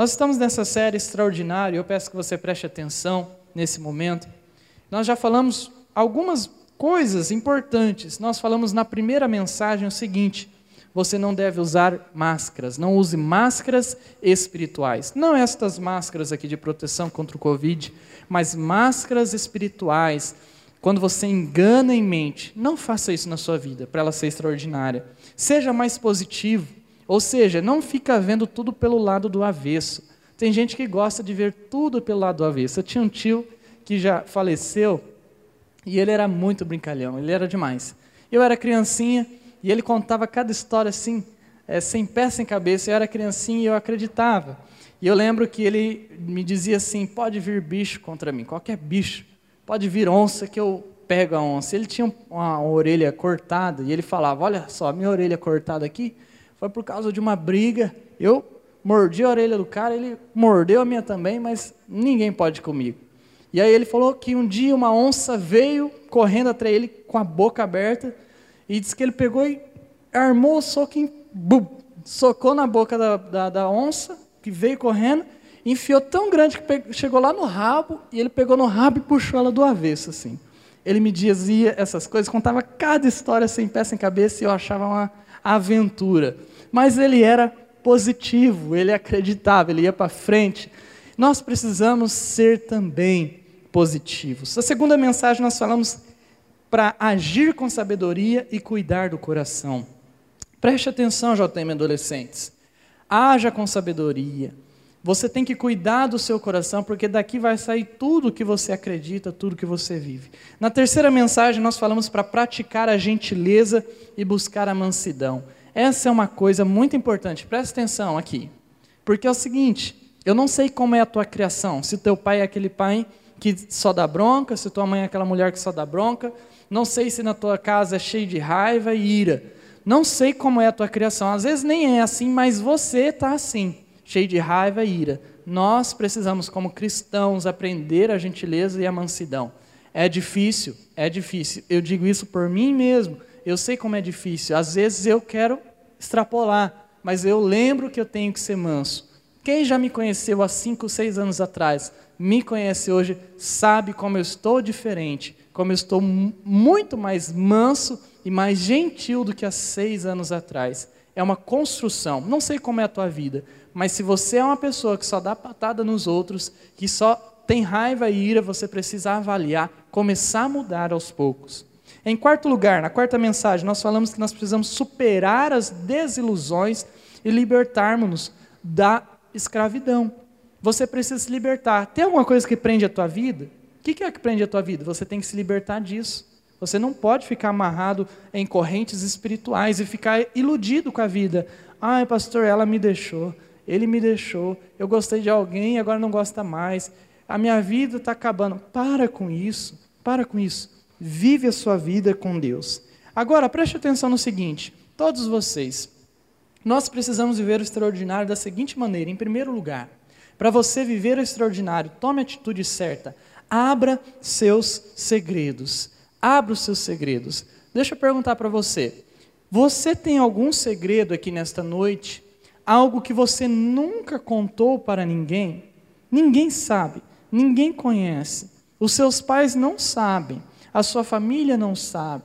Nós estamos nessa série extraordinária, eu peço que você preste atenção nesse momento. Nós já falamos algumas coisas importantes. Nós falamos na primeira mensagem o seguinte: você não deve usar máscaras, não use máscaras espirituais. Não estas máscaras aqui de proteção contra o Covid, mas máscaras espirituais. Quando você engana em mente, não faça isso na sua vida para ela ser extraordinária. Seja mais positivo, ou seja, não fica vendo tudo pelo lado do avesso. Tem gente que gosta de ver tudo pelo lado do avesso. Eu tinha um tio que já faleceu e ele era muito brincalhão, ele era demais. Eu era criancinha e ele contava cada história assim, é, sem pé, sem cabeça. Eu era criancinha e eu acreditava. E eu lembro que ele me dizia assim: pode vir bicho contra mim, qualquer bicho. Pode vir onça que eu pego a onça. Ele tinha uma, orelha cortada e ele falava: olha só, minha orelha cortada aqui foi por causa de uma briga. Eu mordi a orelha do cara, ele mordeu a minha também, mas ninguém pode comigo. E aí ele falou que um dia uma onça veio correndo atrás dele com a boca aberta e disse que ele pegou e armou o soco em. Bum, socou na boca da, da, da onça, que veio correndo, enfiou tão grande que pegou, chegou lá no rabo, e ele pegou no rabo e puxou ela do avesso, assim. Ele me dizia essas coisas, contava cada história sem pé, sem cabeça, e eu achava uma aventura. Mas ele era positivo, ele acreditava, ele ia para frente. Nós precisamos ser também positivos. A segunda mensagem nós falamos para agir com sabedoria e cuidar do coração. Preste atenção, JM adolescentes. Haja com sabedoria. Você tem que cuidar do seu coração, porque daqui vai sair tudo que você acredita, tudo que você vive. Na terceira mensagem, nós falamos para praticar a gentileza e buscar a mansidão. Essa é uma coisa muito importante, preste atenção aqui. Porque é o seguinte: eu não sei como é a tua criação, se teu pai é aquele pai que só dá bronca, se tua mãe é aquela mulher que só dá bronca, não sei se na tua casa é cheio de raiva e ira. Não sei como é a tua criação. Às vezes nem é assim, mas você está assim, cheio de raiva e ira. Nós precisamos, como cristãos, aprender a gentileza e a mansidão. É difícil, é difícil. Eu digo isso por mim mesmo. Eu sei como é difícil. Às vezes eu quero extrapolar, mas eu lembro que eu tenho que ser manso. Quem já me conheceu há cinco, seis anos atrás, me conhece hoje, sabe como eu estou diferente como eu estou muito mais manso e mais gentil do que há seis anos atrás. É uma construção. Não sei como é a tua vida, mas se você é uma pessoa que só dá patada nos outros, que só tem raiva e ira, você precisa avaliar, começar a mudar aos poucos. Em quarto lugar, na quarta mensagem, nós falamos que nós precisamos superar as desilusões e libertarmos-nos da escravidão. Você precisa se libertar. Tem alguma coisa que prende a tua vida? O que é que prende a tua vida? Você tem que se libertar disso. Você não pode ficar amarrado em correntes espirituais e ficar iludido com a vida. Ai, pastor, ela me deixou, ele me deixou, eu gostei de alguém e agora não gosta mais. A minha vida está acabando. Para com isso, para com isso. Vive a sua vida com Deus. Agora, preste atenção no seguinte: todos vocês, nós precisamos viver o extraordinário da seguinte maneira: em primeiro lugar, para você viver o extraordinário, tome a atitude certa. Abra seus segredos. Abra os seus segredos. Deixa eu perguntar para você. Você tem algum segredo aqui nesta noite? Algo que você nunca contou para ninguém? Ninguém sabe, ninguém conhece. Os seus pais não sabem, a sua família não sabe.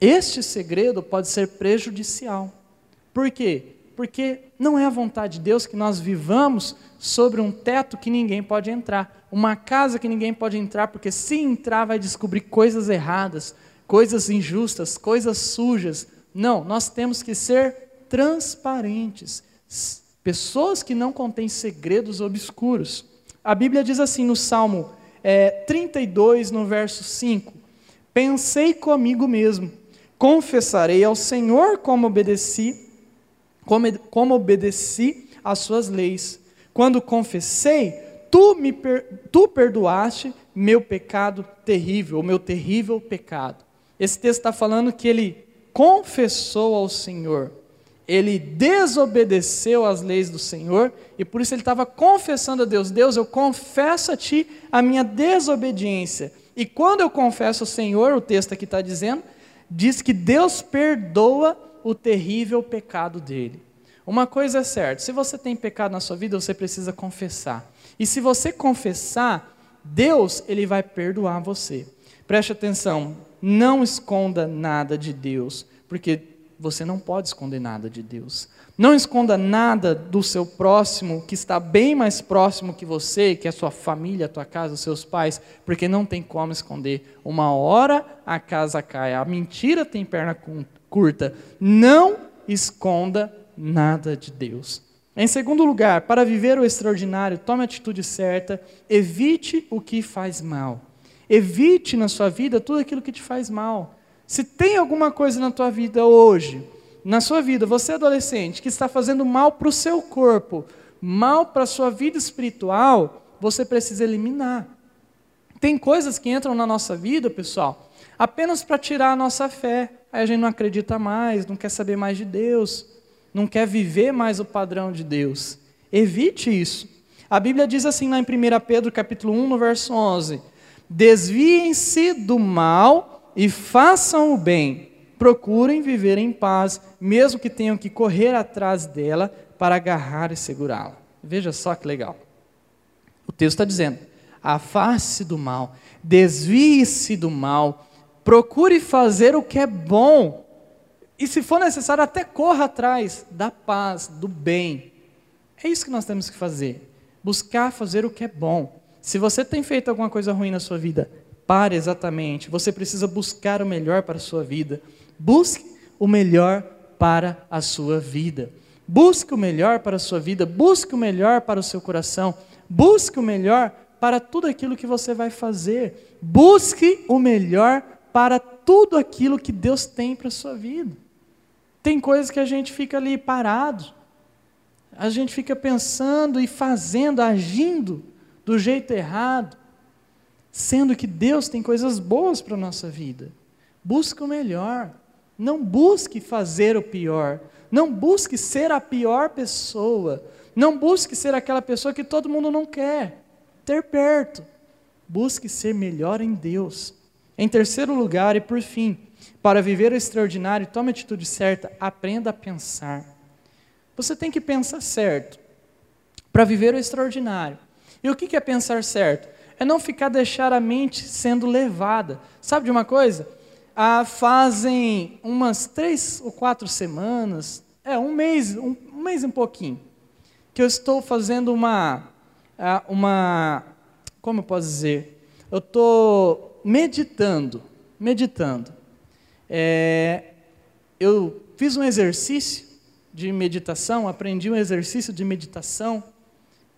Este segredo pode ser prejudicial. Por quê? Porque não é a vontade de Deus que nós vivamos sobre um teto que ninguém pode entrar, uma casa que ninguém pode entrar, porque se entrar vai descobrir coisas erradas, coisas injustas, coisas sujas. Não, nós temos que ser transparentes, pessoas que não contêm segredos obscuros. A Bíblia diz assim no Salmo é, 32, no verso 5: Pensei comigo mesmo, confessarei ao Senhor como obedeci, como, como obedeci às suas leis. Quando confessei, tu me tu perdoaste meu pecado terrível, o meu terrível pecado. Esse texto está falando que ele confessou ao Senhor, ele desobedeceu às leis do Senhor e por isso ele estava confessando a Deus: Deus, eu confesso a Ti a minha desobediência. E quando eu confesso ao Senhor, o texto aqui está dizendo, diz que Deus perdoa o terrível pecado dele. uma coisa é certa: se você tem pecado na sua vida, você precisa confessar. E se você confessar, Deus ele vai perdoar você. Preste atenção, não esconda nada de Deus, porque você não pode esconder nada de Deus. Não esconda nada do seu próximo que está bem mais próximo que você, que é a sua família, a tua casa, os seus pais, porque não tem como esconder. Uma hora a casa cai, a mentira tem perna curta. Não esconda nada de Deus. Em segundo lugar, para viver o extraordinário, tome a atitude certa, evite o que faz mal. Evite na sua vida tudo aquilo que te faz mal. Se tem alguma coisa na tua vida hoje, na sua vida, você adolescente, que está fazendo mal para o seu corpo, mal para a sua vida espiritual, você precisa eliminar. Tem coisas que entram na nossa vida, pessoal, apenas para tirar a nossa fé. Aí a gente não acredita mais, não quer saber mais de Deus, não quer viver mais o padrão de Deus. Evite isso. A Bíblia diz assim lá em 1 Pedro capítulo 1, no verso 11: Desviem-se do mal e façam o bem procurem viver em paz, mesmo que tenham que correr atrás dela para agarrar e segurá-la. Veja só que legal. O texto está dizendo: afaste do mal, desvie-se do mal, procure fazer o que é bom, e se for necessário, até corra atrás da paz, do bem. É isso que nós temos que fazer. Buscar fazer o que é bom. Se você tem feito alguma coisa ruim na sua vida, pare exatamente. Você precisa buscar o melhor para a sua vida. Busque o melhor para a sua vida. Busque o melhor para a sua vida, busque o melhor para o seu coração, busque o melhor para tudo aquilo que você vai fazer. Busque o melhor para tudo aquilo que Deus tem para a sua vida. Tem coisas que a gente fica ali parado, a gente fica pensando e fazendo, agindo do jeito errado, sendo que Deus tem coisas boas para a nossa vida. Busque o melhor. Não busque fazer o pior. Não busque ser a pior pessoa. Não busque ser aquela pessoa que todo mundo não quer ter perto. Busque ser melhor em Deus. Em terceiro lugar, e por fim, para viver o extraordinário, tome a atitude certa, aprenda a pensar. Você tem que pensar certo para viver o extraordinário. E o que é pensar certo? É não ficar deixar a mente sendo levada. Sabe de uma coisa? ah, fazem umas três ou quatro semanas, é um mês, um, um mês e um pouquinho, que eu estou fazendo uma, ah, uma, como eu posso dizer, eu estou meditando, meditando. É, eu fiz um exercício de meditação, aprendi um exercício de meditação,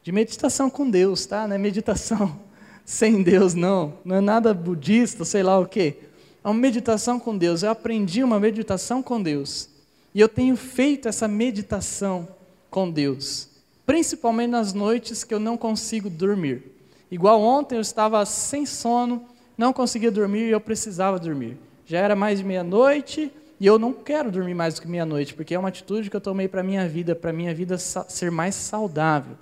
de meditação com Deus, tá? É meditação sem Deus, não. Não é nada budista, sei lá o quê a uma meditação com Deus. Eu aprendi uma meditação com Deus. E eu tenho feito essa meditação com Deus, principalmente nas noites que eu não consigo dormir. Igual ontem eu estava sem sono, não conseguia dormir e eu precisava dormir. Já era mais de meia-noite e eu não quero dormir mais do que meia-noite, porque é uma atitude que eu tomei para a minha vida, para a minha vida ser mais saudável.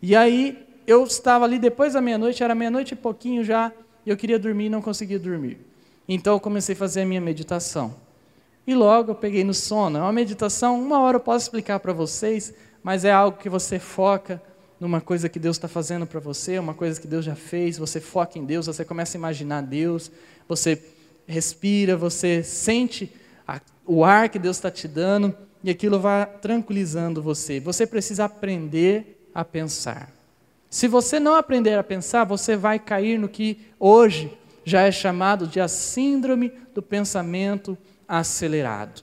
E aí eu estava ali depois da meia-noite, era meia-noite e pouquinho já, e eu queria dormir e não conseguia dormir. Então eu comecei a fazer a minha meditação. E logo eu peguei no sono. É uma meditação, uma hora eu posso explicar para vocês, mas é algo que você foca numa coisa que Deus está fazendo para você, uma coisa que Deus já fez, você foca em Deus, você começa a imaginar Deus, você respira, você sente a, o ar que Deus está te dando e aquilo vai tranquilizando você. Você precisa aprender a pensar. Se você não aprender a pensar, você vai cair no que hoje já é chamado de a síndrome do pensamento acelerado.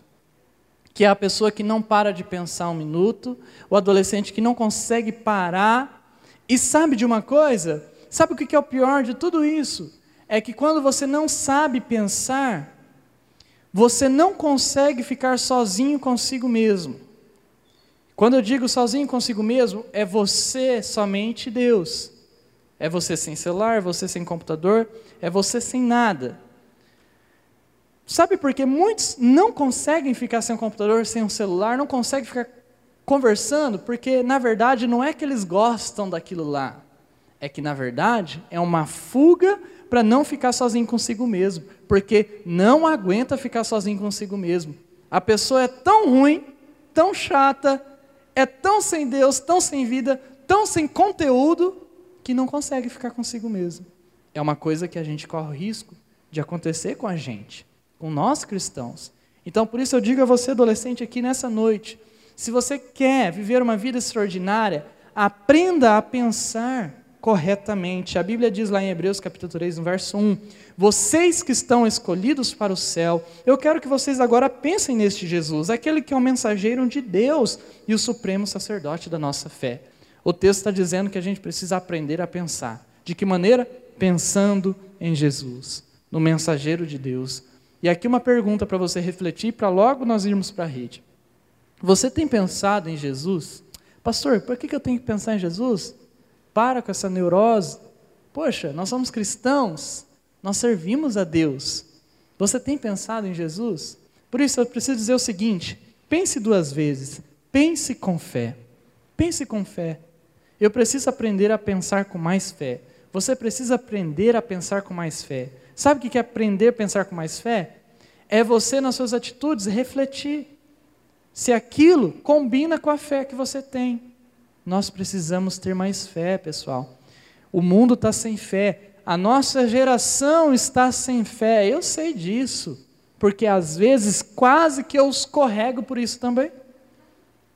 Que é a pessoa que não para de pensar um minuto, o adolescente que não consegue parar. E sabe de uma coisa? Sabe o que é o pior de tudo isso? É que quando você não sabe pensar, você não consegue ficar sozinho consigo mesmo. Quando eu digo sozinho consigo mesmo, é você somente Deus. É você sem celular, é você sem computador, é você sem nada. Sabe por que muitos não conseguem ficar sem um computador, sem um celular, não conseguem ficar conversando? Porque, na verdade, não é que eles gostam daquilo lá. É que, na verdade, é uma fuga para não ficar sozinho consigo mesmo. Porque não aguenta ficar sozinho consigo mesmo. A pessoa é tão ruim, tão chata, é tão sem Deus, tão sem vida, tão sem conteúdo, que não consegue ficar consigo mesmo. É uma coisa que a gente corre o risco de acontecer com a gente, com nós cristãos. Então, por isso eu digo a você, adolescente, aqui nessa noite: se você quer viver uma vida extraordinária, aprenda a pensar corretamente. A Bíblia diz lá em Hebreus capítulo 3, no verso 1: Vocês que estão escolhidos para o céu, eu quero que vocês agora pensem neste Jesus, aquele que é o mensageiro de Deus e o supremo sacerdote da nossa fé. O texto está dizendo que a gente precisa aprender a pensar. De que maneira? Pensando em Jesus, no mensageiro de Deus. E aqui uma pergunta para você refletir, para logo nós irmos para a rede. Você tem pensado em Jesus? Pastor, por que eu tenho que pensar em Jesus? Para com essa neurose. Poxa, nós somos cristãos, nós servimos a Deus. Você tem pensado em Jesus? Por isso eu preciso dizer o seguinte: pense duas vezes, pense com fé. Pense com fé. Eu preciso aprender a pensar com mais fé. Você precisa aprender a pensar com mais fé. Sabe o que é aprender a pensar com mais fé? É você, nas suas atitudes, refletir se aquilo combina com a fé que você tem. Nós precisamos ter mais fé, pessoal. O mundo está sem fé. A nossa geração está sem fé. Eu sei disso. Porque às vezes quase que eu escorrego por isso também.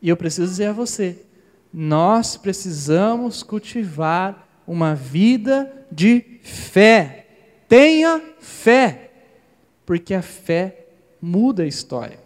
E eu preciso dizer a você: nós precisamos cultivar uma vida de fé. Tenha fé. Porque a fé muda a história.